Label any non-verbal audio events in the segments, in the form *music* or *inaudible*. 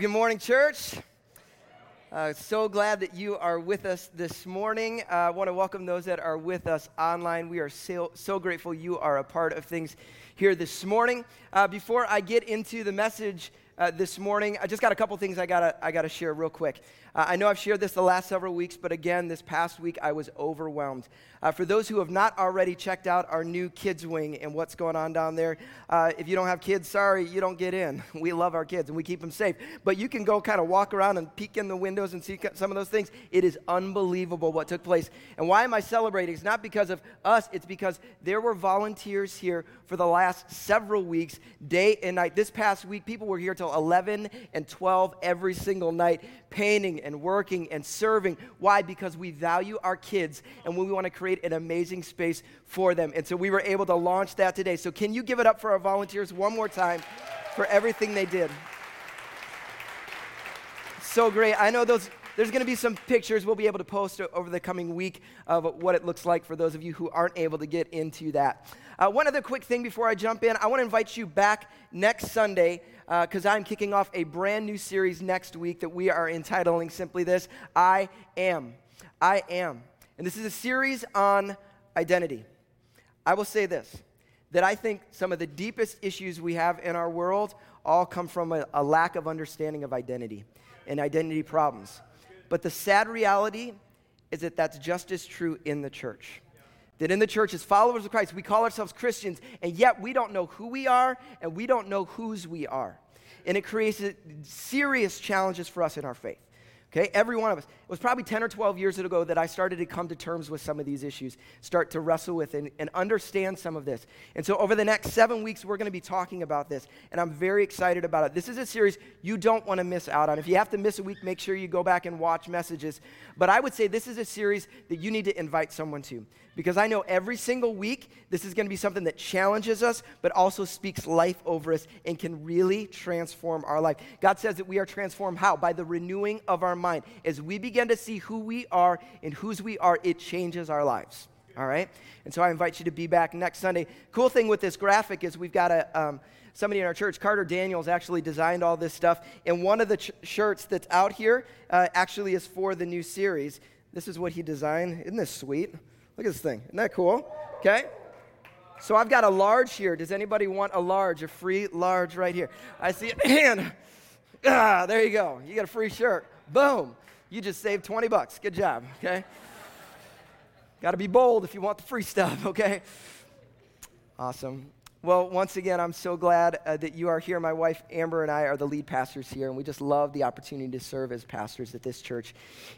Good morning, church. Uh, so glad that you are with us this morning. Uh, I want to welcome those that are with us online. We are so, so grateful you are a part of things here this morning. Uh, before I get into the message uh, this morning, I just got a couple things I gotta I gotta share real quick. Uh, I know I've shared this the last several weeks, but again, this past week I was overwhelmed. Uh, for those who have not already checked out our new kids wing and what's going on down there, uh, if you don't have kids, sorry, you don't get in. *laughs* We love our kids and we keep them safe. But you can go kind of walk around and peek in the windows and see some of those things. It is unbelievable what took place. And why am I celebrating? It's not because of us, it's because there were volunteers here for the last several weeks, day and night. This past week, people were here till 11 and 12 every single night, painting and working and serving. Why? Because we value our kids and we want to create an amazing space for them. And so we were able to launch that today. So, can you give it up for our volunteers one more time for everything they did? So great. I know those there's going to be some pictures we'll be able to post over the coming week of what it looks like for those of you who aren't able to get into that. Uh, one other quick thing before I jump in I want to invite you back next Sunday because uh, I'm kicking off a brand new series next week that we are entitling simply this I Am. I Am. And this is a series on identity. I will say this that I think some of the deepest issues we have in our world all come from a, a lack of understanding of identity and identity problems. But the sad reality is that that's just as true in the church that in the church, as followers of Christ, we call ourselves Christians, and yet we don't know who we are and we don't know whose we are. And it creates serious challenges for us in our faith. Okay, every one of us. It was probably 10 or 12 years ago that I started to come to terms with some of these issues, start to wrestle with and, and understand some of this. And so, over the next seven weeks, we're going to be talking about this, and I'm very excited about it. This is a series you don't want to miss out on. If you have to miss a week, make sure you go back and watch messages. But I would say this is a series that you need to invite someone to because I know every single week this is going to be something that challenges us, but also speaks life over us and can really transform our life. God says that we are transformed how? By the renewing of our mind. As we begin to see who we are and whose we are, it changes our lives. All right? And so I invite you to be back next Sunday. Cool thing with this graphic is we've got a. Um, somebody in our church, Carter Daniels, actually designed all this stuff. And one of the ch- shirts that's out here uh, actually is for the new series. This is what he designed. Isn't this sweet? Look at this thing. Isn't that cool? Okay? So I've got a large here. Does anybody want a large, a free large right here? I see it. *coughs* And ah, there you go. You got a free shirt. Boom. You just saved 20 bucks. Good job. Okay? got to be bold if you want the free stuff, *laughs* okay? Awesome. Well, once again, I'm so glad uh, that you are here. My wife Amber and I are the lead pastors here, and we just love the opportunity to serve as pastors at this church.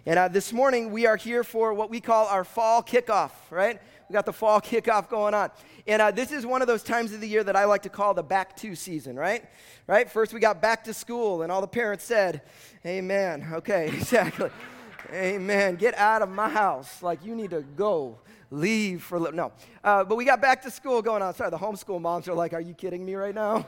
And uh, this morning, we are here for what we call our fall kickoff, right? We got the fall kickoff going on. And uh, this is one of those times of the year that I like to call the back to season, right? Right? First, we got back to school, and all the parents said, Amen. Okay, *laughs* exactly. Amen. Get out of my house. Like, you need to go leave for no. Uh, but we got back to school going on. Sorry, the homeschool moms are like, "Are you kidding me right now?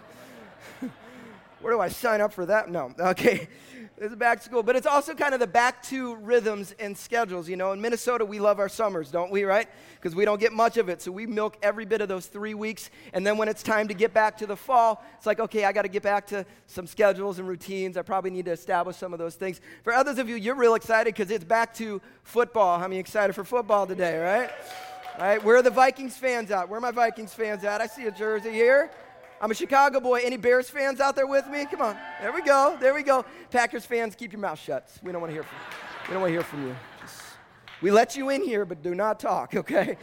*laughs* Where do I sign up for that?" No. Okay. It's back to school, but it's also kind of the back to rhythms and schedules. You know, in Minnesota, we love our summers, don't we, right? Because we don't get much of it. So we milk every bit of those three weeks. And then when it's time to get back to the fall, it's like, okay, I got to get back to some schedules and routines. I probably need to establish some of those things. For others of you, you're real excited because it's back to football. How many excited for football today, right? All right, where are the Vikings fans at? Where are my Vikings fans at? I see a jersey here. I'm a Chicago boy. Any Bears fans out there with me? Come on. There we go. There we go. Packers fans, keep your mouth shut. We don't want to hear from you. We don't want to hear from you. Just, we let you in here, but do not talk, *laughs* okay?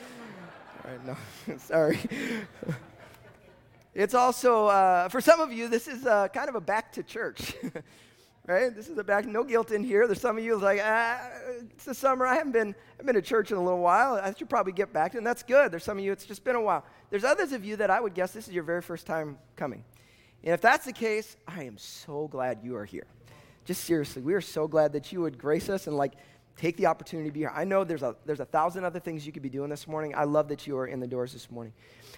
All right, no. *laughs* Sorry. *laughs* It's also, uh, for some of you, this is uh, kind of a back to church. Right? This is a back, no guilt in here. There's some of you like, ah, it's the summer. I haven't been, I've been to church in a little while. I should probably get back to. And that's good. There's some of you, it's just been a while. There's others of you that I would guess this is your very first time coming. And if that's the case, I am so glad you are here. Just seriously, we are so glad that you would grace us and like take the opportunity to be here. I know there's a, there's a thousand other things you could be doing this morning. I love that you are in the doors this morning.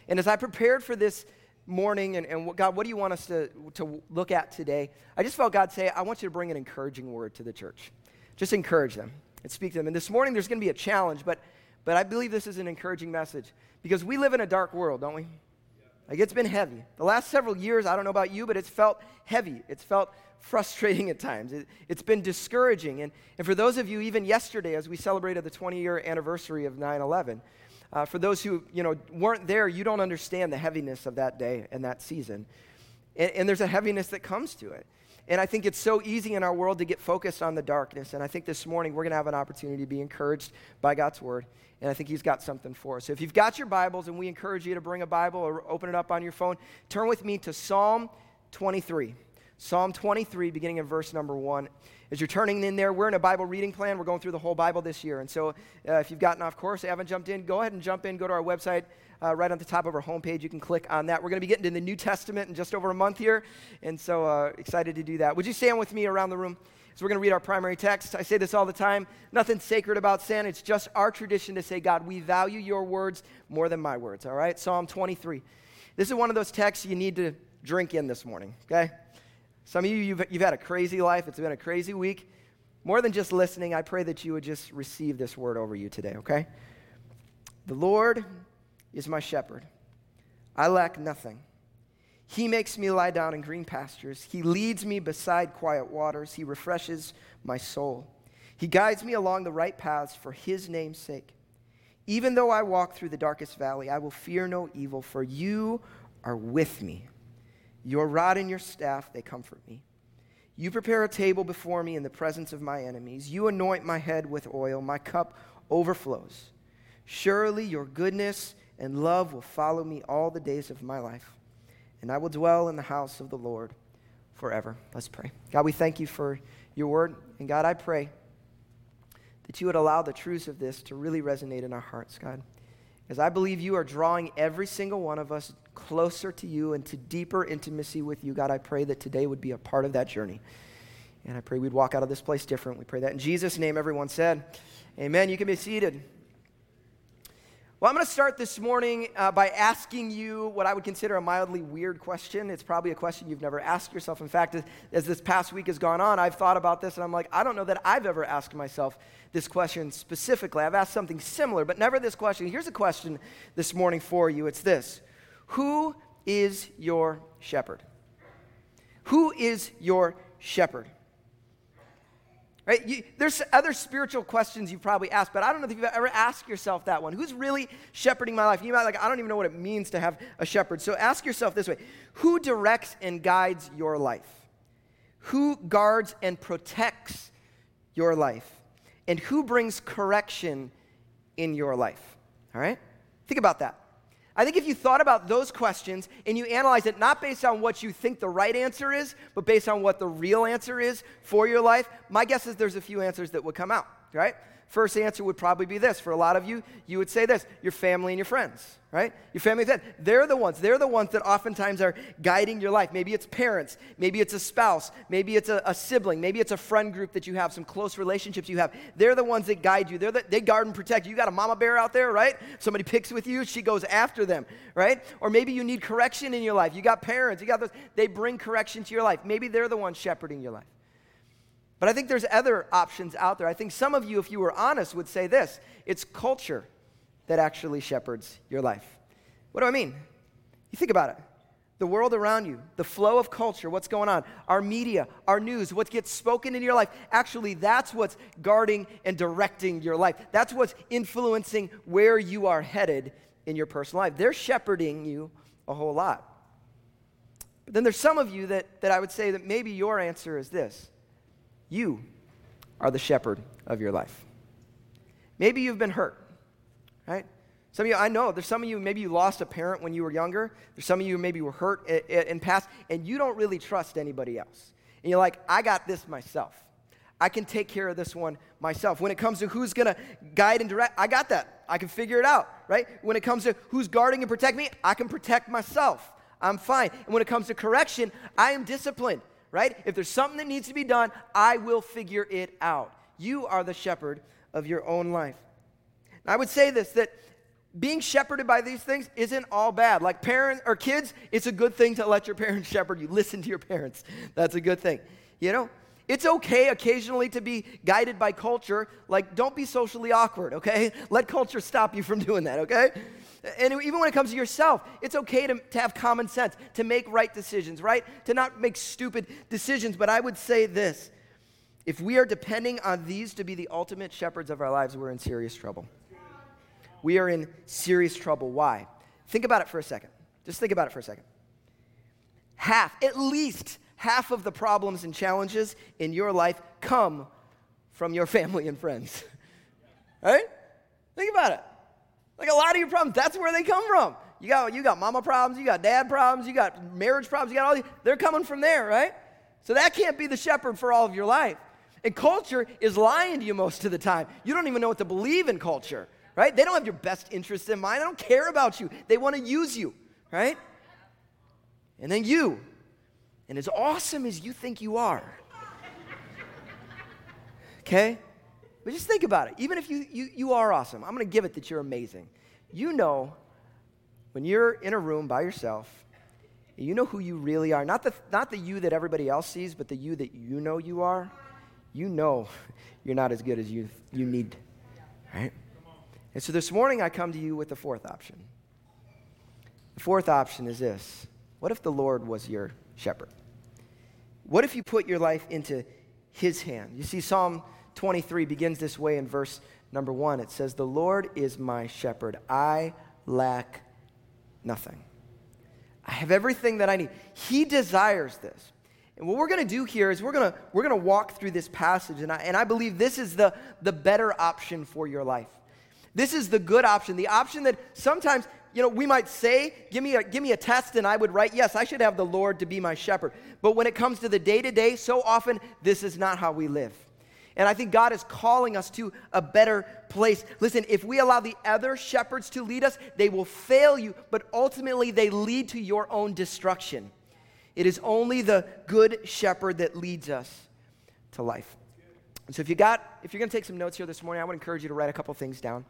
And as I prepared for this morning and, and what, God, what do you want us to, to look at today? I just felt God say, I want you to bring an encouraging word to the church. Just encourage them and speak to them. And this morning there's going to be a challenge, but, but I believe this is an encouraging message because we live in a dark world, don't we? Like it's been heavy. The last several years, I don't know about you, but it's felt heavy. It's felt frustrating *laughs* at times. It, has been discouraging. And, and for those of you, even yesterday, as we celebrated the 20 year anniversary of 9 11, uh, for those who you know, weren't there, you don't understand the heaviness of that day and that season. And, and there's a heaviness that comes to it. And I think it's so easy in our world to get focused on the darkness. And I think this morning we're going to have an opportunity to be encouraged by God's word. And I think He's got something for us. So if you've got your Bibles, and we encourage you to bring a Bible or open it up on your phone, turn with me to Psalm 23. Psalm 23, beginning in verse number one. As you're turning in there, we're in a Bible reading plan. We're going through the whole Bible this year. And so uh, if you've gotten off course, haven't jumped in, go ahead and jump in. Go to our website, uh, right on the top of our homepage. You can click on that. We're going to be getting to the New Testament in just over a month here. And so uh, excited to do that. Would you stand with me around the room? So we're going to read our primary text. I say this all the time. Nothing sacred about sin. It's just our tradition to say, God, we value your words more than my words. All right? Psalm 23. This is one of those texts you need to drink in this morning, okay? Some of you, you've, you've had a crazy life. It's been a crazy week. More than just listening, I pray that you would just receive this word over you today, okay? The Lord is my shepherd. I lack nothing. He makes me lie down in green pastures. He leads me beside quiet waters. He refreshes my soul. He guides me along the right paths for his name's sake. Even though I walk through the darkest valley, I will fear no evil, for you are with me. Your rod and your staff, they comfort me. You prepare a table before me in the presence of my enemies. You anoint my head with oil. My cup overflows. Surely your goodness and love will follow me all the days of my life, and I will dwell in the house of the Lord forever. Let's pray. God, we thank you for your word. And God, I pray that you would allow the truths of this to really resonate in our hearts, God. As I believe you are drawing every single one of us closer to you and to deeper intimacy with you, God, I pray that today would be a part of that journey. And I pray we'd walk out of this place different. We pray that in Jesus' name, everyone said, Amen. You can be seated. Well, I'm going to start this morning uh, by asking you what I would consider a mildly weird question. It's probably a question you've never asked yourself. In fact, as, as this past week has gone on, I've thought about this and I'm like, I don't know that I've ever asked myself this question specifically. I've asked something similar, but never this question. Here's a question this morning for you it's this Who is your shepherd? Who is your shepherd? Right? You, there's other spiritual questions you've probably asked, but I don't know if you've ever asked yourself that one. Who's really shepherding my life? You might like, I don't even know what it means to have a shepherd. So ask yourself this way Who directs and guides your life? Who guards and protects your life? And who brings correction in your life? All right? Think about that. I think if you thought about those questions and you analyze it not based on what you think the right answer is, but based on what the real answer is for your life, my guess is there's a few answers that would come out, right? First answer would probably be this. For a lot of you, you would say this your family and your friends, right? Your family and friends. They're the ones, they're the ones that oftentimes are guiding your life. Maybe it's parents, maybe it's a spouse, maybe it's a, a sibling, maybe it's a friend group that you have, some close relationships you have. They're the ones that guide you. They're the, they guard and protect you. You got a mama bear out there, right? Somebody picks with you, she goes after them, right? Or maybe you need correction in your life. You got parents, you got those, they bring correction to your life. Maybe they're the ones shepherding your life. But I think there's other options out there. I think some of you, if you were honest, would say this it's culture that actually shepherds your life. What do I mean? You think about it. The world around you, the flow of culture, what's going on, our media, our news, what gets spoken in your life, actually, that's what's guarding and directing your life. That's what's influencing where you are headed in your personal life. They're shepherding you a whole lot. But then there's some of you that, that I would say that maybe your answer is this you are the shepherd of your life. Maybe you've been hurt, right? Some of you, I know, there's some of you, maybe you lost a parent when you were younger. There's some of you, maybe were hurt in past, and you don't really trust anybody else. And you're like, I got this myself. I can take care of this one myself. When it comes to who's going to guide and direct, I got that. I can figure it out, right? When it comes to who's guarding and protect me, I can protect myself. I'm fine. And when it comes to correction, I am disciplined right? If there's something that needs to be done, I will figure it out. You are the shepherd of your own life. I would say this that being shepherded by these things isn't all bad. Like parents or kids, it's a good thing to let your *laughs* parents shepherd you. Listen to your parents. That's a good thing. You know? It's okay occasionally to be guided by culture. Like, don't be socially awkward, okay? Let culture stop you from doing that, okay? And even when it comes to yourself, it's okay to, to have common sense, to make right decisions, right? To not make stupid decisions. But I would say this if we are depending on these to be the ultimate shepherds of our lives, we're in serious trouble. We are in serious trouble. Why? Think about it for a second. Just think about it for a second. Half, at least half of the problems and challenges in your life come from your family and friends. *laughs* right? Think about it. Like a lot of your problems, that's where they come from. You got, you got mama problems, you got dad problems, you got marriage problems, you got all these. They're coming from there, right? So that can't be the shepherd for all of your life. And culture is lying to you most of the time. You don't even know what to believe in culture, right? They don't have your best interests in mind. They don't care about you. They want to use you, right? And then you. And as awesome as you think you are, okay? But just think about it. Even if you, you, you are awesome, I'm going to give it that you're amazing. You know, when you're in a room by yourself, you know who you really are. Not the, not the you that everybody else sees, but the you that you know you are. You know *laughs* you're not as good as you, you need, right? And so this morning I come to you with the fourth option. The fourth option is this What if the Lord was your shepherd? What if you put your life into his hand? You see, Psalm 23 begins this way in verse number one. It says, The Lord is my shepherd. I lack nothing. I have everything that I need. He desires this. And what we're going to do here is we're going to, we're going to walk through this passage, and I, and I believe this is the, the better option for your life. This is the good option, the option that sometimes, you know, we might say, give me a, give me a test, and I would write, yes, I should have the Lord to be my shepherd. But when it comes to the day to day, so often this is not how we live. And I think God is calling us to a better place. Listen, if we allow the other shepherds to lead us, they will fail you, but ultimately they lead to your own destruction. It is only the good shepherd that leads us to life. So if you got, if you're going to take some notes here this morning, I would encourage you to write a couple things down.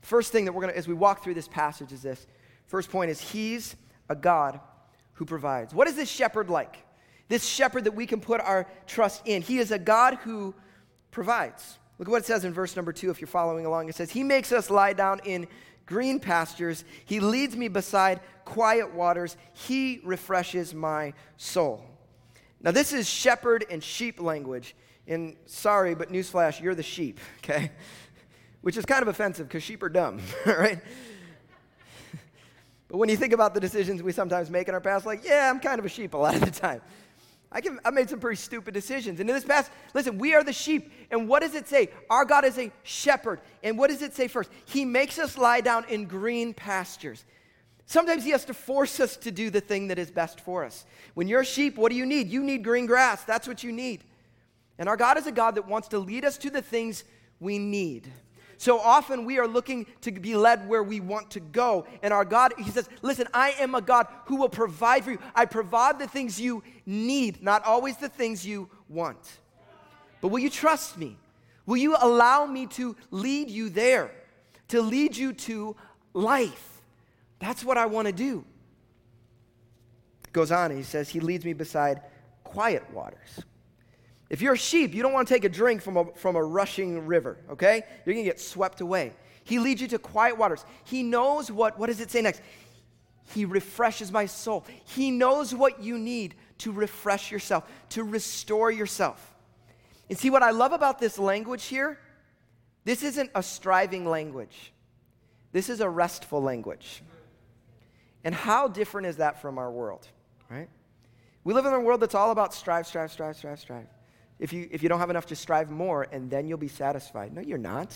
First thing that we're going to, as we walk through this passage, is this. First point is He's a God who provides. What is this shepherd like? This shepherd that we can put our trust in. He is a God who provides. Look at what it says in verse number two if you're following along. It says, He makes us lie down in green pastures. He leads me beside quiet waters. He refreshes my soul. Now, this is shepherd and sheep language. And sorry, but newsflash, you're the sheep, *laughs* okay? Which is kind of offensive because sheep are dumb, *laughs* right? but when you think about the decisions we sometimes make in our past, like, yeah, I'm kind of a sheep a lot of the time. I, can, I made some pretty stupid decisions. And in this past, listen, we are the sheep. And what does it say? Our God is a shepherd. And what does it say first? He makes us lie down in green pastures. Sometimes He has to force us to do the thing that is best for us. When you're a sheep, what do you need? You need green grass. That's what you need. And our God is a God that wants to lead us to the things we need. So often we are looking to be led where we want to go. And our God, He says, Listen, I am a God who will provide for you. I provide the things you need, not always the things you want. But will you trust me? Will you allow me to lead you there, to lead you to life? That's what I want to do. Goes on, he says, He leads me beside quiet waters. If you're a sheep, you don't want to take a drink from a, from a rushing river, okay? You're going to get swept away. He leads you to quiet waters. He knows what, what does it say next? He refreshes my soul. He knows what you need to refresh yourself, to restore yourself. And see what I love about this language here? This isn't a striving language, this is a restful language. And how different is that from our world, right? We live in a world that's all about strive, strive, strive, strive, strive. If you, if you don't have enough, just strive more and then you'll be satisfied. No, you're not.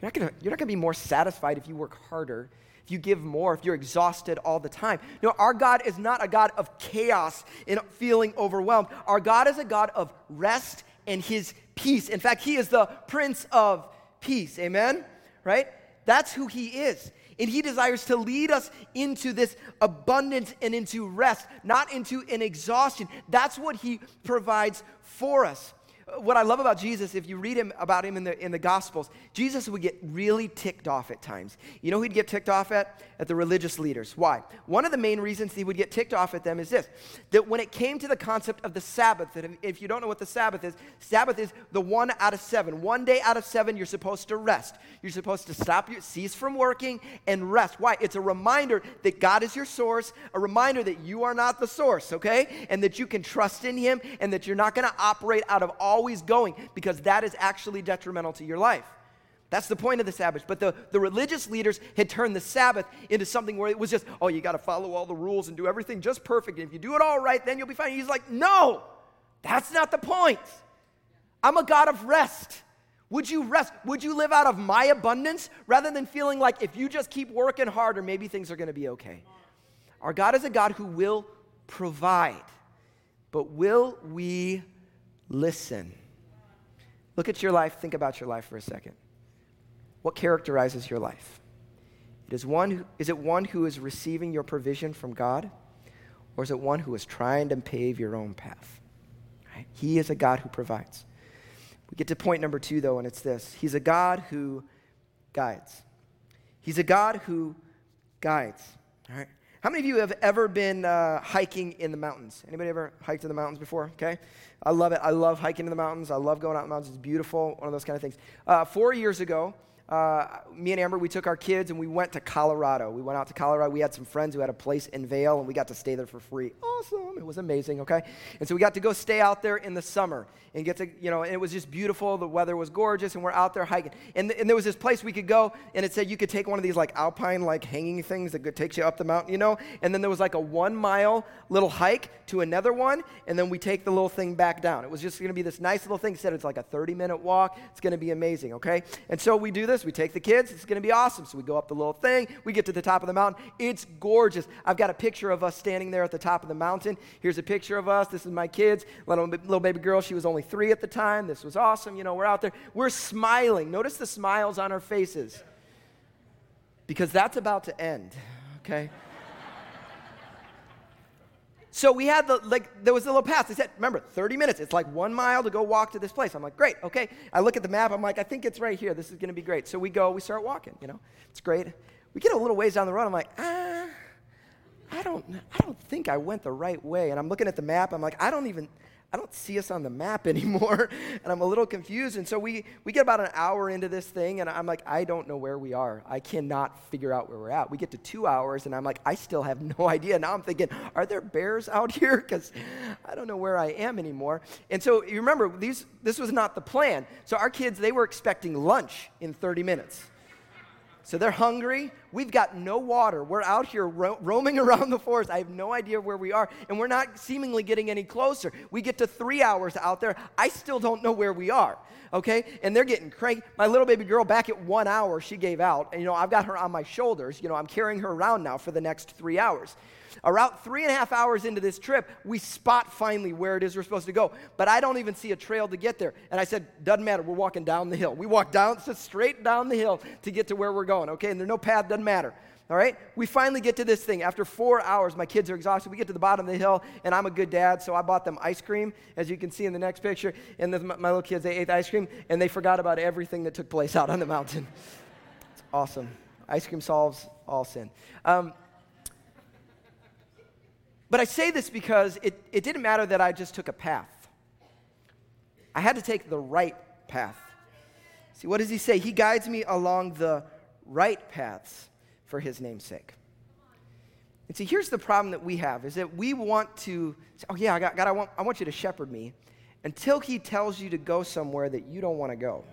You're not gonna, you're not gonna be more satisfied if you work harder, if you give more, if you're exhausted all the time. No, our God is not a God of chaos and feeling overwhelmed. Our God is a God of rest and his peace. In fact, he is the Prince of Peace. Amen? Right? That's who he is. And He desires to lead us into this abundance and into rest, not into an exhaustion. That's what He provides for us. What I love about Jesus, if you read him about him in the, in the Gospels, Jesus would get really ticked off at times. You know he'd get ticked off at? At the religious leaders. Why? One of the main reasons he would get ticked off at them is this that when it came to the concept of the Sabbath, that if you don't know what the Sabbath is, Sabbath is the one out of seven. One day out of seven, you're supposed to rest. You're supposed to stop, your, cease from working, and rest. Why? It's a reminder that God is your source, a reminder that you are not the source, okay? And that you can trust in him, and that you're not going to operate out of always going because that is actually detrimental to your life. That's the point of the Sabbath. But the, the religious leaders had turned the Sabbath into something where it was just, oh, you got to follow all the rules and do everything just perfect. And if you do it all right, then you'll be fine. He's like, no, that's not the point. I'm a God of rest. Would you rest? Would you live out of my abundance rather than feeling like if you just keep working harder, maybe things are going to be okay? Our God is a God who will provide, but will we listen? Look at your life, think about your life for a second. What characterizes your life? It is, one who, is it one who is receiving your provision from God, or is it one who is trying to pave your own path? Right? He is a God who provides. We get to point number two, though, and it's this He's a God who guides. He's a God who guides. All right? How many of you have ever been uh, hiking in the mountains? Anybody ever hiked in the mountains before? Okay. I love it. I love hiking in the mountains. I love going out in the mountains. It's beautiful, one of those kind of things. Uh, four years ago, uh, me and Amber, we took our kids and we went to Colorado. We went out to Colorado. We had some friends who had a place in Vail, and we got to stay there for free. Awesome. It was amazing, okay? And so we got to go stay out there in the summer and get to, you know, and it was just beautiful. The weather was gorgeous, and we're out there hiking. And, and there was this place we could go, and it said you could take one of these like alpine, like hanging things that takes you up the mountain, you know? And then there was like a one mile little hike to another one, and then we take the little thing back down. It was just gonna be this nice little thing. It said it's like a 30 minute walk. It's gonna be amazing, okay? And so we do this. We take the kids. It's going to be awesome. So we go up the little thing. We get to the top of the mountain. It's gorgeous. I've got a picture of us standing there at the top of the mountain. Here's a picture of us. This is my kids. Little, little baby girl. She was only three at the time. This was awesome. You know, we're out there. We're smiling. Notice the smiles on our faces because that's about to end, okay? So we had the, like, there was a little path. They said, remember, 30 minutes. It's like one mile to go walk to this place. I'm like, great, okay. I look at the map. I'm like, I think it's right here. This is going to be great. So we go, we start walking, you know. It's great. We get a little ways down the road. I'm like, ah, I don't, I don't think I went the right way. And I'm looking at the map. I'm like, I don't even, I don't see us on the map *laughs* anymore. and I'm a little confused. And so we, we get about an hour into this thing, and I'm like, I don't know where we are. I cannot figure out where we're at. We get to two hours, and I'm like, I still have *laughs* no idea. Now I'm thinking, are there bears out here? Because I don't know where I am anymore. And so you remember, these, this was not the plan. So our kids, they were expecting lunch in 30 minutes. So they're hungry. We've got no water. We're out here ro- roaming *laughs* around the forest. I have no idea where we are, and we're not seemingly getting any closer. We get to three hours out there. I still don't know where we are, okay? And they're getting cranky. My little baby girl, back at one hour, she gave out. And, you know, I've got her on my shoulders. You know, I'm carrying her around now for the next three hours. About three and a half hours into this trip, we spot finally where it is we're supposed to go. But I don't even see a trail to get there. And I said, doesn't matter, we're walking down the hill. We walk down, just straight down the hill to get to where we're going, okay? And there's no path, doesn't matter. All right? We finally get to this thing. After four hours, my kids are exhausted. We get to the bottom of the hill, and I'm a good dad, so I bought them ice cream, as you can see in the next picture. And my little kids, they ate the ice cream, and they forgot about everything that took place *laughs* out on the mountain. It's awesome. Ice cream solves all sin. Um, but I say this because it, it didn't matter that I just took a path. I had to take the right path. See, what does he say? He guides me along the right paths for his name's sake. And see, here's the problem that we have is that we want to say, oh, yeah, God, I, want, I want you to shepherd me until he tells you to go somewhere that you don't want to go.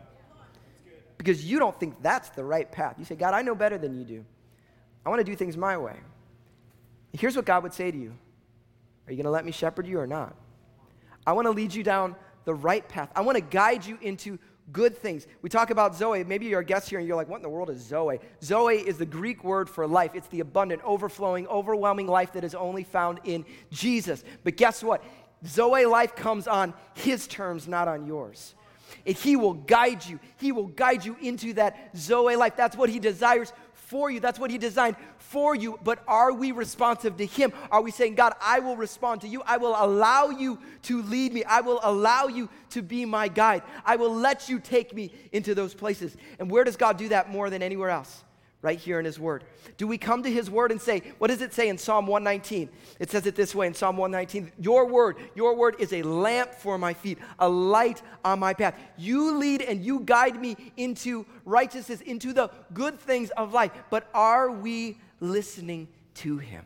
Because you don't think that's the right path. You say, God, I know better than you do. I want to do things my way. Here's what God would say to you are you going to let me shepherd you or not? I want to lead you down the right path. I want to guide you into good things. We talk about Zoe. Maybe you're a guest here and you're like, what in the world is Zoe? Zoe is the Greek word for life. It's the abundant, overflowing, overwhelming life that is only found in Jesus. But guess what? Zoe life comes on his terms, not on yours. And he will guide you. He will guide you into that Zoe life. That's what he desires for you. That's what He designed for you. But are we responsive to Him? Are we saying, God, I will respond to you? I will allow you to lead me. I will allow you to be my guide. I will let you take me into those places. And where does God do that more than anywhere else? Right here in His Word? Do we come to His Word and say, what does it say in Psalm 119? It says it this way in Psalm 119 Your Word, your Word is a lamp for my feet, a light on my path. You lead and you guide me into righteousness, into the good things of life. But are we listening to Him?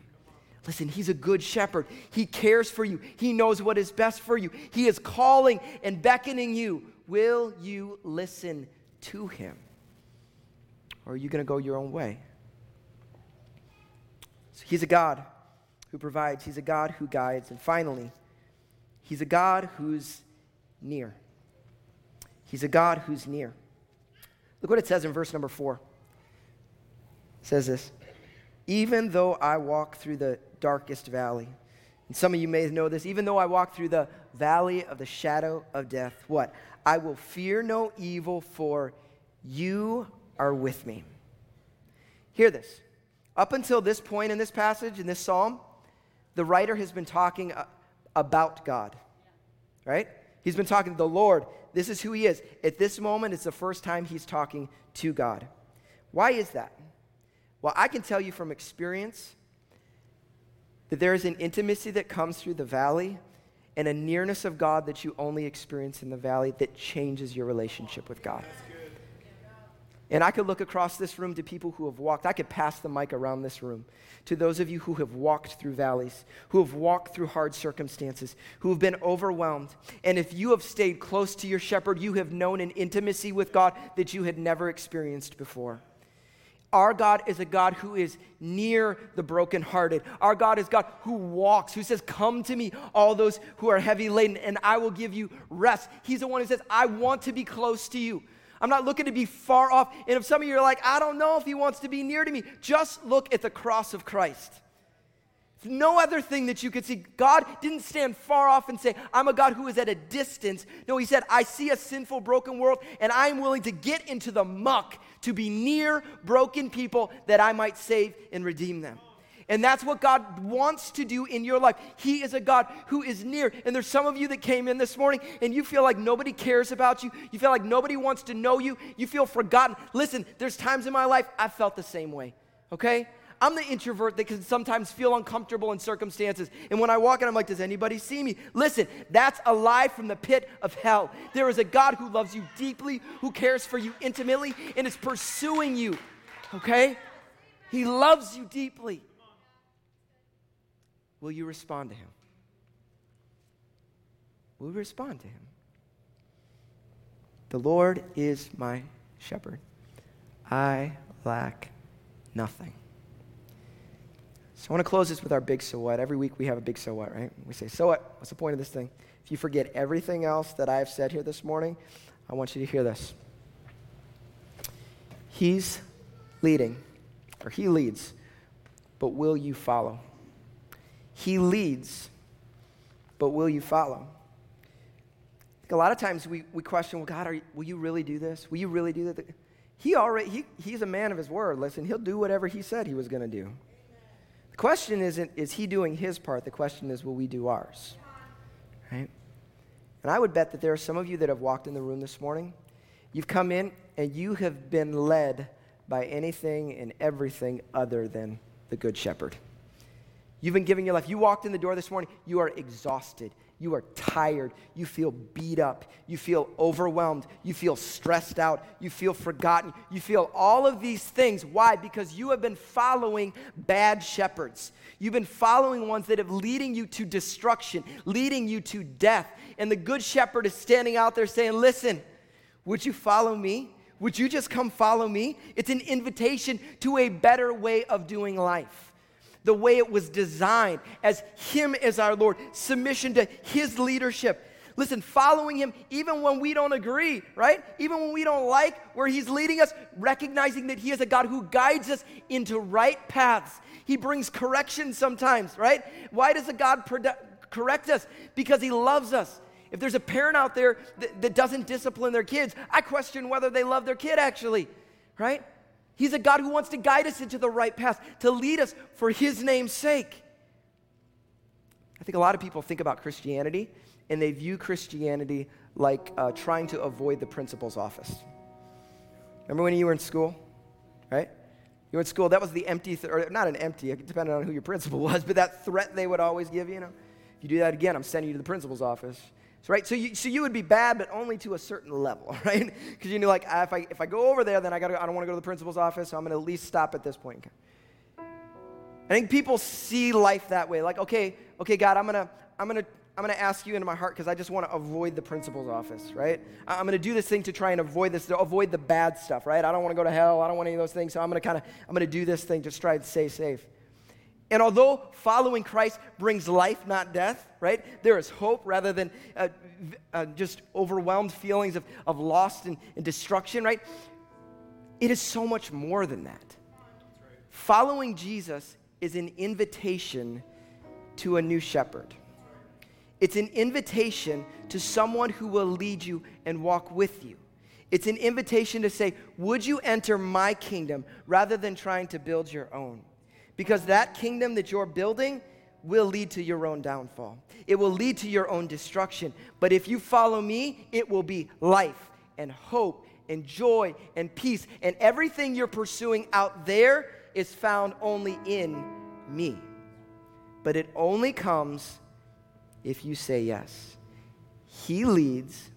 Listen, he's a good shepherd. He cares for you. He knows what is best for you. He is calling and beckoning you. Will you listen to him? Or are you going to go your own way? So he's a God who provides, He's a God who guides. And finally, He's a God who's near. He's a God who's near. Look what it says in verse number four. It says this Even though I walk through the darkest valley, and some of you may know this, even though I walk through the valley of the shadow of death, what? I will fear no evil, for you are with me. Hear this. Up until this point in this passage, in this psalm, the writer has been talking about God, right? He's been talking to the Lord. This is who he is. At this moment, it's the first time he's talking to God. Why is that? Well, I can tell you from experience that there is an intimacy that comes through the valley and a nearness of God that you only experience in the valley that changes your relationship with God. And I could look across this room to people who have walked. I could pass the mic around this room to those of you who have walked through valleys, who have walked through hard circumstances, who have been overwhelmed. And if you have stayed close to your shepherd, you have known an intimacy with God that you had never experienced before. Our God is a God who is near the brokenhearted. Our God is God who walks, who says, Come to me, all those who are heavy laden, and I will give you rest. He's the one who says, I want to be close to you. I'm not looking to be far off. And if some of you are like, I don't know if he wants to be near to me, just look at the cross of Christ. No other thing that you could see. God didn't stand far off and say, I'm a God who is at a distance. No, He said, I see a sinful, broken world, and I'm willing to get into the muck to be near broken people that I might save and redeem them. And that's what God wants to do in your life. He is a God who is near. And there's some of you that came in this morning and you feel like nobody cares about you. You feel like nobody wants to know you. You feel forgotten. Listen, there's times in my life I felt the same way, okay? I'm the introvert that can sometimes feel uncomfortable in circumstances. And when I walk in, I'm like, does anybody see me? Listen, that's a lie from the pit of hell. There is a God who loves you deeply, who cares for you intimately, and is pursuing you, okay? He loves you deeply. Will you respond to him? Will we respond to him? The Lord is my shepherd. I lack nothing. So I want to close this with our big so what. Every week we have a big so what, right? We say, so what? What's the point of this thing? If you forget everything else that I have said here this morning, I want you to hear this. He's leading, or he leads, but will you follow? He leads, but will you follow? A lot of times we, we question, well, God, you, will you really do this? Will you really do that? He already, he, he's a man of his word. Listen, he'll do whatever he said he was going to do. The question isn't, is he doing his part? The question is, will we do ours? Right? And I would bet that there are some of you that have walked in the room this morning. You've come in and you have been led by anything and everything other than the Good Shepherd. You've been giving your life. You walked in the door this morning, you are exhausted. You are tired. You feel beat up. You feel overwhelmed. You feel stressed out. You feel forgotten. You feel all of these things. Why? Because you have been following bad shepherds. You've been following ones that have leading you to destruction, leading you to death. And the good shepherd is standing out there saying, Listen, would you follow me? Would you just come follow me? It's an invitation to a better way of doing life the way it was designed as Him as our Lord, submission to His leadership. Listen, following Him even when we don't agree, right? Even when we don't like where He's leading us, recognizing that He is a God who guides us into right paths. He brings correction sometimes, right? Why does a God produ- correct us? Because He loves us. If there's a parent out there that, that doesn't discipline their kids, I question whether they love their kid actually, right? He's a God who wants to guide us into the right path, to lead us for His name's sake. I think a lot of people think about Christianity and they view Christianity like uh, trying to avoid the principal's office. Remember when you were in school, right? You were in school, that was the empty, th- or not an empty, depending on who your principal *laughs* was, but that threat they would always give you, you know? If you do that again, I'm sending you to the principal's office. So, right? So you, so you would be bad, but only to a certain level, *laughs* right? Because you knew, like, if I, if I go over there, then I, gotta, I don't want to go to the principal's office, so I'm going to at least stop at this point. I think people see life that way. Like, okay, okay, God, I'm going to, I'm going to, I'm going to ask you into my heart because I just want to avoid the principal's office, right? I'm going to do this thing to try and avoid this, to avoid the bad stuff, right? I don't want to go to hell. I don't want any of those things. So I'm going to kind of, I'm going to do this thing, just try to stay safe. And although following Christ brings life, not death, right? There is hope rather than uh, uh, just overwhelmed feelings of, of loss and, and destruction, right? It is so much more than that. Following Jesus is an invitation to a new shepherd. It's an invitation to someone who will lead you and walk with you. It's an invitation to say, Would you enter my kingdom rather than trying to build your own? Because that kingdom that you're building will lead to your own downfall. It will lead to your own destruction. But if you follow me, it will be life and hope and joy and peace. And everything you're pursuing out there is found only in me. But it only comes if you say yes. He leads,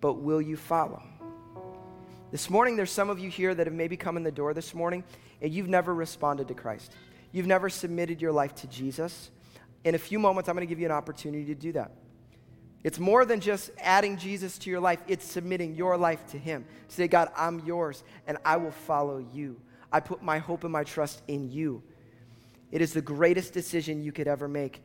but will you follow? This morning, there's some of you here that have maybe come in the door this morning and you've never responded to Christ. You've never submitted your life to Jesus. In a few moments, I'm going to give you an opportunity to do that. It's more than just adding Jesus to your life, it's submitting your life to Him. Say, God, I'm yours and I will follow you. I put my hope and my trust in you. It is the greatest decision you could ever make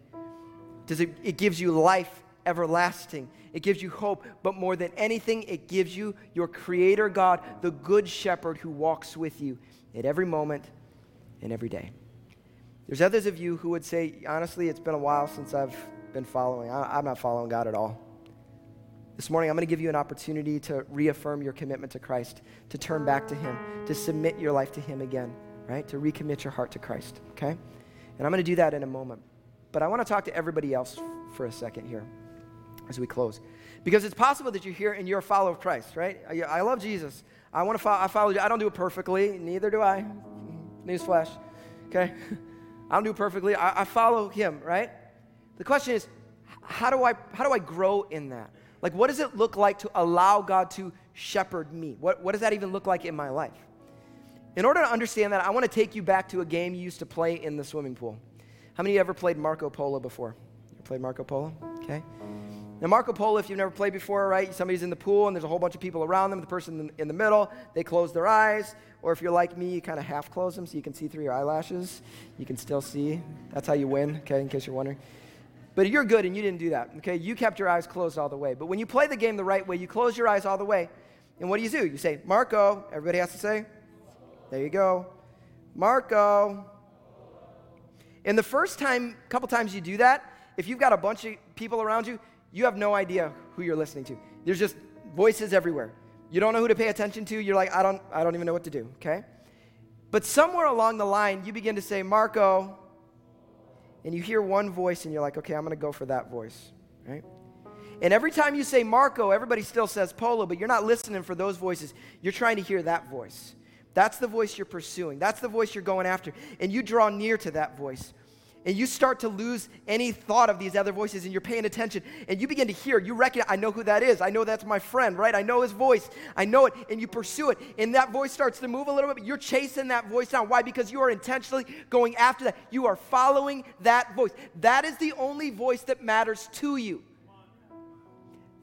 does it, it gives you life everlasting. It gives you hope, but more than anything, it gives you your Creator God, the Good Shepherd who walks with you at every moment and every day. There's others of you who would say, honestly, it's been a while since I've been following. I, I'm not following God at all. This morning, I'm going to give you an opportunity to reaffirm your commitment to Christ, to turn back to Him, to submit your life to Him again, right? To recommit your heart to Christ, okay? And I'm going to do that in a moment. But I want to talk to everybody else for a second here as we close. Because it's possible that you're here and you're a follower of Christ, right? I, I love Jesus. I want to follow, I follow, you. I don't do it perfectly, neither do I. Newsflash, okay? *laughs* I don't do it perfectly. I, I follow him, right? The question is, how do I how do I grow in that? Like what does it look like to allow God to shepherd me? What, what does that even look like in my life? In order to understand that, I want to take you back to a game you used to play in the swimming pool. How many of you ever played Marco Polo before? You played Marco Polo? Okay. Now, Marco Polo, if you've never played before, right, somebody's in the pool and there's a whole bunch of people around them, the person in the middle, they close their eyes. Or if you're like me, you kind of half close them so you can see through your eyelashes. You can still see. That's how you win, okay, in case you're wondering. But you're good and you didn't do that, okay? You kept your eyes closed all the way. But when you play the game the right way, you close your eyes all the way. And what do you do? You say, Marco. Everybody has to say, there you go. Marco. And the first time, couple times you do that, if you've got a bunch of people around you, you have no idea who you're listening to. There's just voices everywhere. You don't know who to pay attention to. You're like, I don't, I don't even know what to do, okay? But somewhere along the line, you begin to say, Marco, and you hear one voice and you're like, okay, I'm to go for that voice, right? And every time you say Marco, everybody still says Polo, but you're not listening for those voices. You're trying to hear that voice. That's the voice you're pursuing. That's the voice you're going after. And you draw near to that voice. And you start to lose any thought of these other voices and you're paying attention and you begin to hear. You reckon, I know who that is. I know that's my friend, right? I know his voice. I know it. And you pursue it. And that voice starts to move a little bit. You're chasing that voice down. Why? Because you are intentionally going after that. You are following that voice. That is the only voice that matters to you.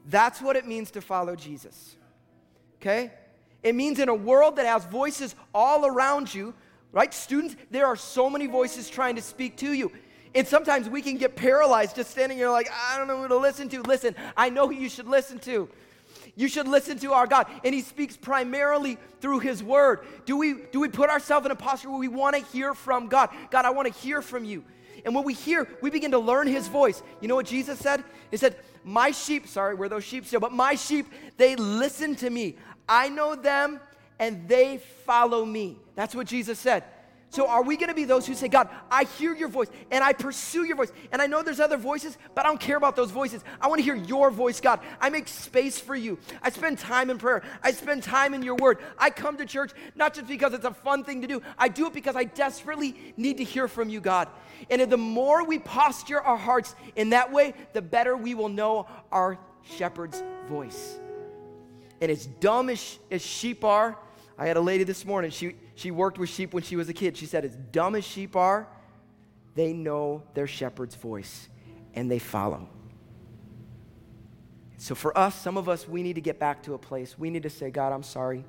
That's what it means to follow Jesus. Okay? It means in a world that has voices all around you, right? Students, there are so many voices trying to speak to you. And sometimes we can get paralyzed just standing here like, I don't know who to listen to. Listen, I know who you should listen to. You should listen to our God. And He speaks primarily through His Word. Do we, do we put ourselves in a posture where we want to hear from God? God, I want to hear from you. And when we hear, we begin to learn His voice. You know what Jesus said? He said, My sheep, sorry, we're those sheep still, but my sheep, they listen to me. I know them and they follow me. That's what Jesus said. So, are we going to be those who say, God, I hear your voice and I pursue your voice? And I know there's other voices, but I don't care about those voices. I want to hear your voice, God. I make space for you. I spend time in prayer. I spend time in your word. I come to church not just because it's a fun thing to do, I do it because I desperately need to hear from you, God. And the more we posture our hearts in that way, the better we will know our shepherd's voice. And as dumb as, as sheep are, I had a lady this morning, she, she worked with sheep when she was a kid. She said, as dumb as sheep are, they know their shepherd's voice and they follow. So for us, some of us, we need to get back to a place. We need to say, God, I'm sorry.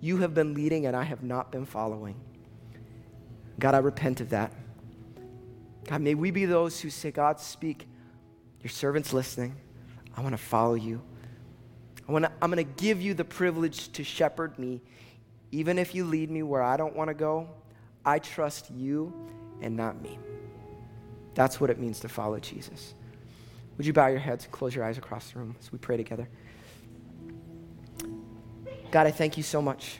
You have been leading and I have not been following. God, I repent of that. God, may we be those who say, God, speak. Your servant's listening. I want to follow you. I wanna, I'm going to give you the privilege to shepherd me even if you lead me where I don't want to go, I trust you and not me. That's what it means to follow Jesus. Would you bow your heads close your eyes across the room as we pray together? God, I thank you so much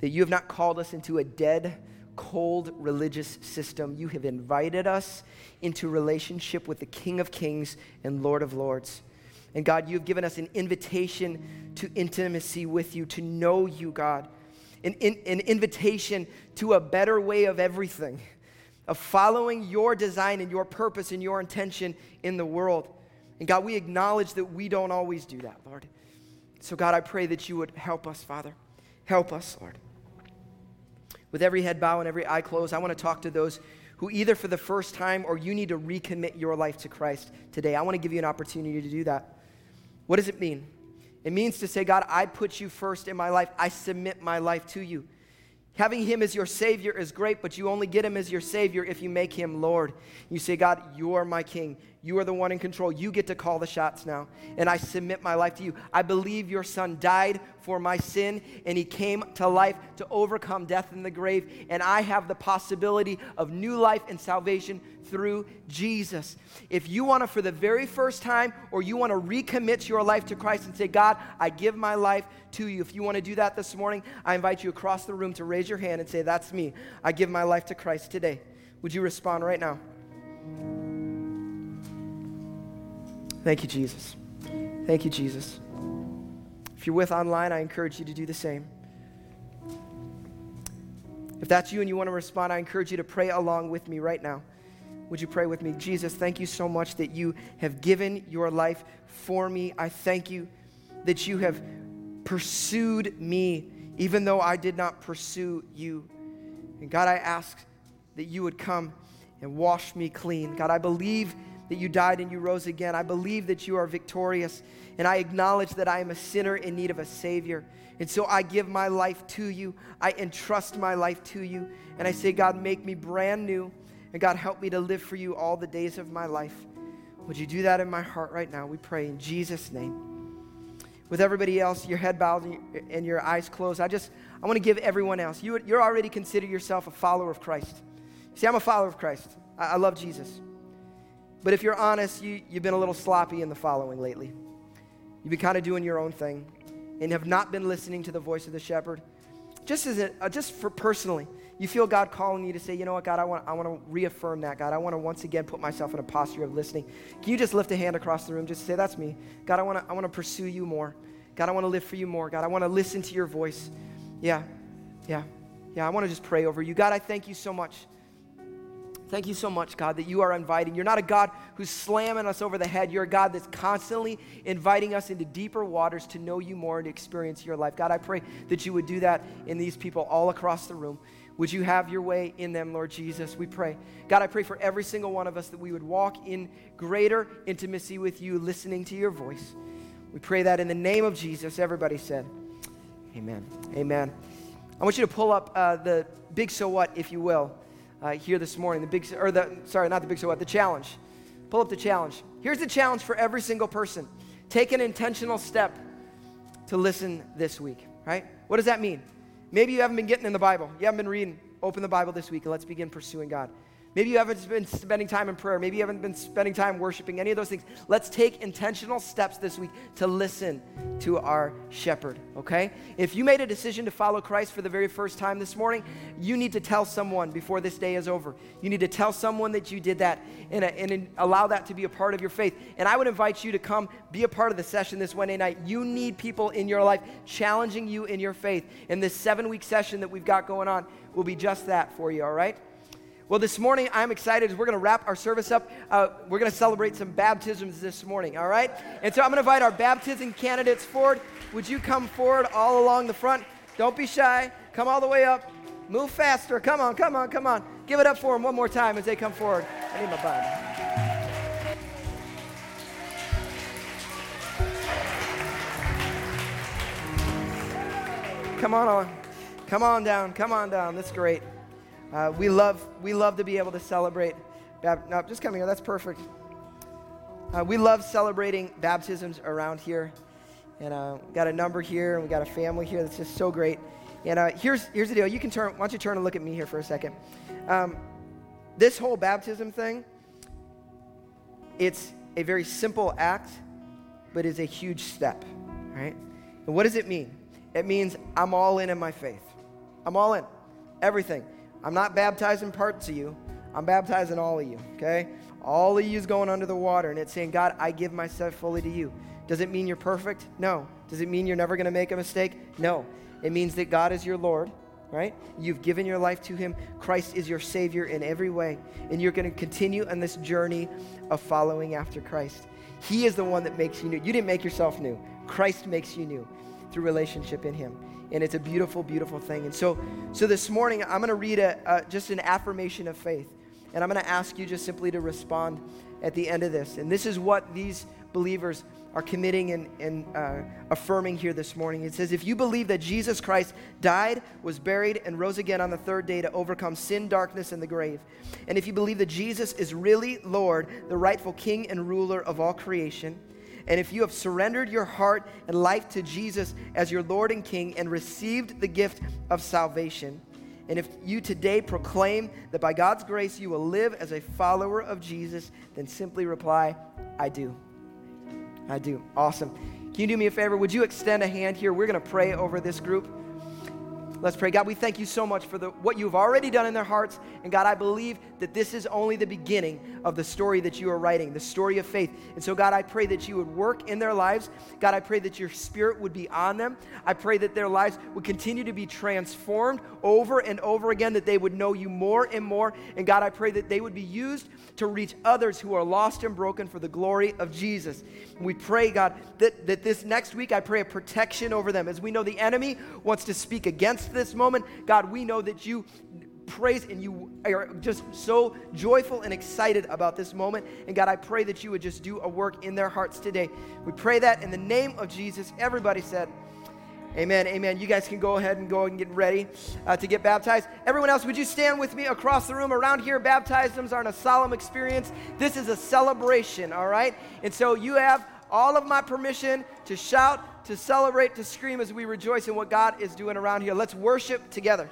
that you have not called us into a dead, cold religious system. You have invited us into relationship with the King of Kings and Lord of Lords. And God, you have given us an invitation to intimacy with you, to know you, God, an, in, an invitation to a better way of everything, of following your design and your purpose and your intention in the world. And God, we acknowledge that we don't always do that, Lord. So, God, I pray that you would help us, Father. Help us, Lord. With every head bow and every eye closed, I want to talk to those who either for the first time or you need to recommit your life to Christ today. I want to give you an opportunity to do that. What does it mean? It means to say, God, I put you first in my life. I submit my life to you. Having him as your Savior is great, but you only get him as your Savior if you make him Lord. You say, God, you are my King. You are the one in control. You get to call the shots now. And I submit my life to you. I believe your son died for my sin and he came to life to overcome death in the grave. And I have the possibility of new life and salvation through Jesus. If you want to, for the very first time, or you want to recommit your life to Christ and say, God, I give my life to you. If you want to do that this morning, I invite you across the room to raise your hand and say, That's me. I give my life to Christ today. Would you respond right now? Thank you, Jesus. Thank you, Jesus. If you're with online, I encourage you to do the same. If that's you and you want to respond, I encourage you to pray along with me right now. Would you pray with me? Jesus, thank you so much that you have given your life for me. I thank you that you have pursued me even though I did not pursue you. And God, I ask that you would come and wash me clean. God, I believe that you died and you rose again. I believe that you are victorious, and I acknowledge that I am a sinner in need of a Savior. And so I give my life to you. I entrust my life to you. And I say, God, make me brand new. And God, help me to live for you all the days of my life. Would you do that in my heart right now? We pray in Jesus' name. With everybody else, your head bowed and your eyes closed, I just, I want to give everyone else. You, you're already consider yourself a follower of Christ. See, I'm a follower of Christ. I, I love Jesus. But if you're honest, you, you've been a little sloppy in the following lately. You've been kind of doing your own thing and have not been listening to the voice of the shepherd. Just as a, just for personally, you feel God calling you to say, you know what, God, I want, I want to reaffirm that. God, I want to once again put myself in a posture of listening. Can you just lift a hand across the room? Just say, that's me. God, I want to, I want to pursue you more. God, I want to live for you more. God, I want to listen to your voice. Yeah, yeah, yeah. I want to just pray over you. God, I thank you so much Thank you so much, God, that you are inviting. You're not a God who's slamming us over the head. You're a God that's constantly inviting us into deeper waters to know you more and to experience your life. God, I pray that you would do that in these people all across the room. Would you have your way in them, Lord Jesus? We pray. God, I pray for every single one of us that we would walk in greater intimacy with you, listening to your voice. We pray that in the name of Jesus. Everybody said, Amen. Amen. I want you to pull up uh, the big so what, if you will uh, here this morning. The big, or the, sorry, not the big so what, the challenge. Pull up the challenge. Here's the challenge for every single person. Take an intentional step to listen this week, right? What does that mean? Maybe you haven't been getting in the Bible. You haven't been reading. Open the Bible this week and let's begin pursuing God. Maybe you haven't been spending time in prayer. Maybe you haven't been spending time worshiping, any of those things. Let's take intentional steps this week to listen to our shepherd, okay? If you made a decision to follow Christ for the very first time this morning, you need to tell someone before this day is over. You need to tell someone that you did that and, and allow that to be a part of your faith. And I would invite you to come be a part of the session this Wednesday night. You need people in your life challenging you in your faith. And this seven week session that we've got going on will be just that for you, all right? Well, this morning I'm excited we're going to wrap our service up. Uh, we're going to celebrate some baptisms this morning, all right? And so I'm going to invite our baptism candidates forward. Would you come forward all along the front? Don't be shy. Come all the way up. Move faster. Come on, come on, come on. Give it up for them one more time as they come forward. I need my Bible. Come on on. Come on down. Come on down. That's great. Uh, we, love, we love to be able to celebrate. Bap- no, just come here. That's perfect. Uh, we love celebrating baptisms around here. And uh, got a number here, and we got a family here that's just so great. And uh, here's, here's the deal. You can turn, why don't you turn and look at me here for a second? Um, this whole baptism thing, it's a very simple act, but is a huge step, right? And what does it mean? It means I'm all in in my faith. I'm all in. Everything. I'm not baptizing parts of you, I'm baptizing all of you, okay? All of you is going under the water, and it's saying, God, I give myself fully to you. Does it mean you're perfect? No. Does it mean you're never going to make a mistake? No. It means that God is your Lord, right? You've given your life to Him. Christ is your Savior in every way, and you're going to continue on this journey of following after Christ. He is the one that makes you new. You didn't make yourself new, Christ makes you new through relationship in Him and it's a beautiful, beautiful thing. And so, so this morning, I'm going to read a, a, just an affirmation of faith, and I'm going to ask you just simply to respond at the end of this. And this is what these believers are committing and, and uh, affirming here this morning. It says, If you believe that Jesus Christ died, was buried, and rose again on the third day to overcome sin, darkness, and the grave, and if you believe that Jesus is really Lord, the rightful King and ruler of all creation, and if you have surrendered your heart and life to Jesus as your Lord and King and received the gift of salvation, and if you today proclaim that by God's grace you will live as a follower of Jesus, then simply reply, I do. I do. Awesome. Can you do me a favor? Would you extend a hand here? We're going to pray over this group. Let's pray. God, we thank you so much for the, what you've already done in their hearts. And God, I believe that this is only the beginning of the story that you are writing, the story of faith. And so, God, I pray that you would work in their lives. God, I pray that your spirit would be on them. I pray that their lives would continue to be transformed over and over again, that they would know you more and more. And God, I pray that they would be used to reach others who are lost and broken for the glory of Jesus. We pray, God, that, that this next week I pray a protection over them. As we know the enemy wants to speak against this moment, God, we know that you praise and you are just so joyful and excited about this moment. And God, I pray that you would just do a work in their hearts today. We pray that in the name of Jesus. Everybody said, Amen. Amen. You guys can go ahead and go and get ready uh, to get baptized. Everyone else, would you stand with me across the room? Around here, baptisms aren't a solemn experience. This is a celebration, all right? And so you have all of my permission to shout, to celebrate, to scream as we rejoice in what God is doing around here. Let's worship together.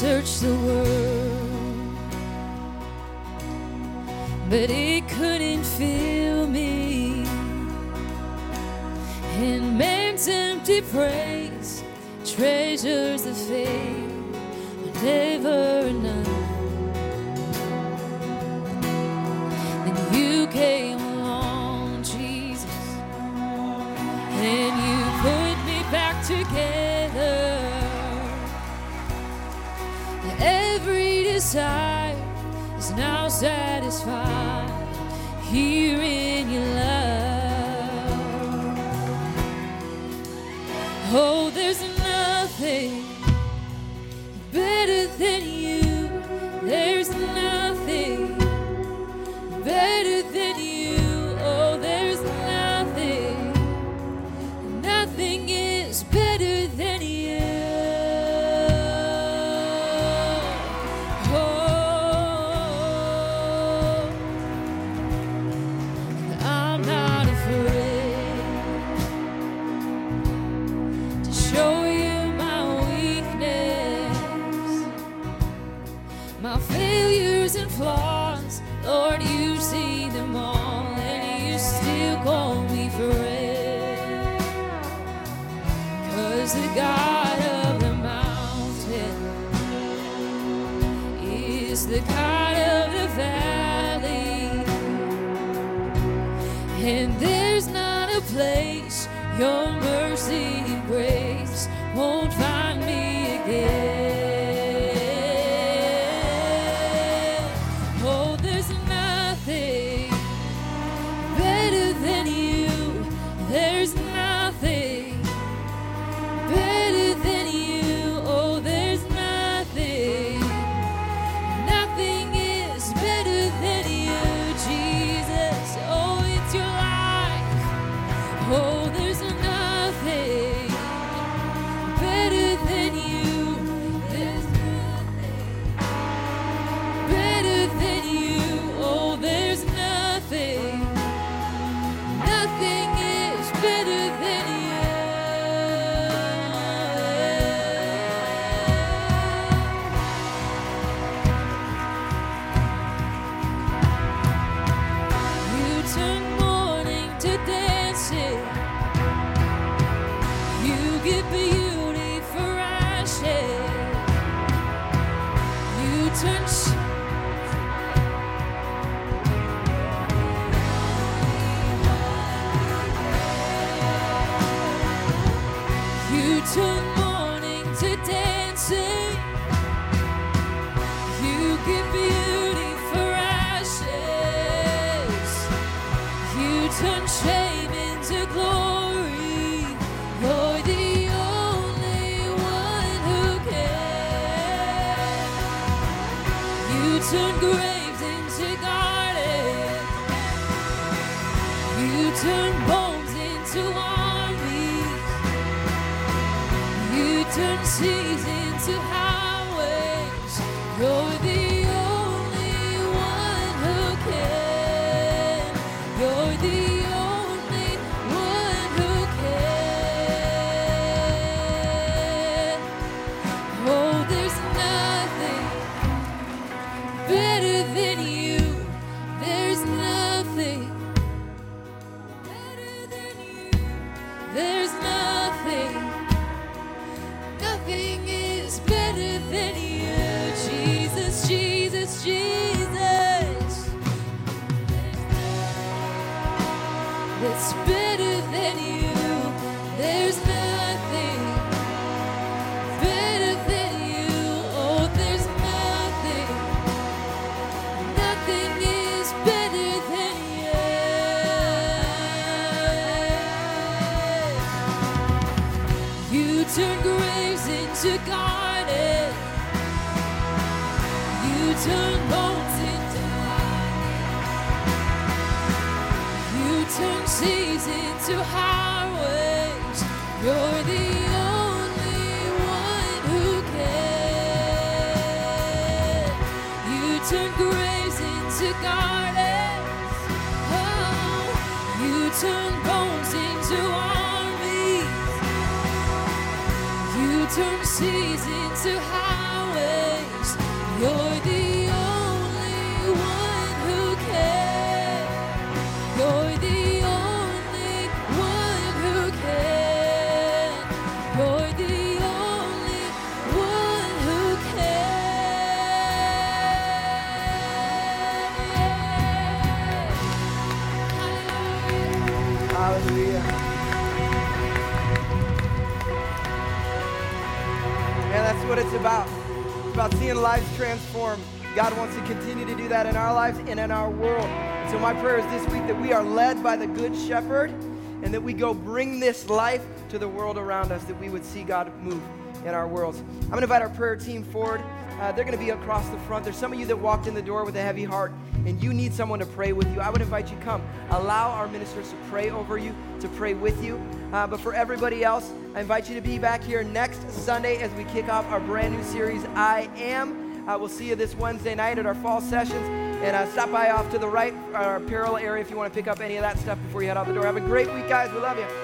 Searched the world, but it couldn't fill me. In man's empty praise, treasures fade are never satisfied here in your love. Hallelujah. And that's what it's about. It's about seeing lives transformed. God wants to continue to do that in our lives and in our world. So my prayer is this week that we are led by the Good Shepherd and that we go bring this life to the world around us, that we would see God move in our worlds. I'm going to invite our prayer team forward. Uh, they're going to be across the front. There's some of you that walked in the door with a heavy heart and you need someone to pray with you. I would invite you come. Allow our ministers to pray over you, to pray with you. Uh, but for everybody else, I invite you to be back here next Sunday as we kick off our brand new series, I Am. Uh, we'll see you this Wednesday night at our fall sessions. And uh, stop by off to the right, our apparel area, if you want to pick up any of that stuff before you head out the door. Have a great week, guys. We love you.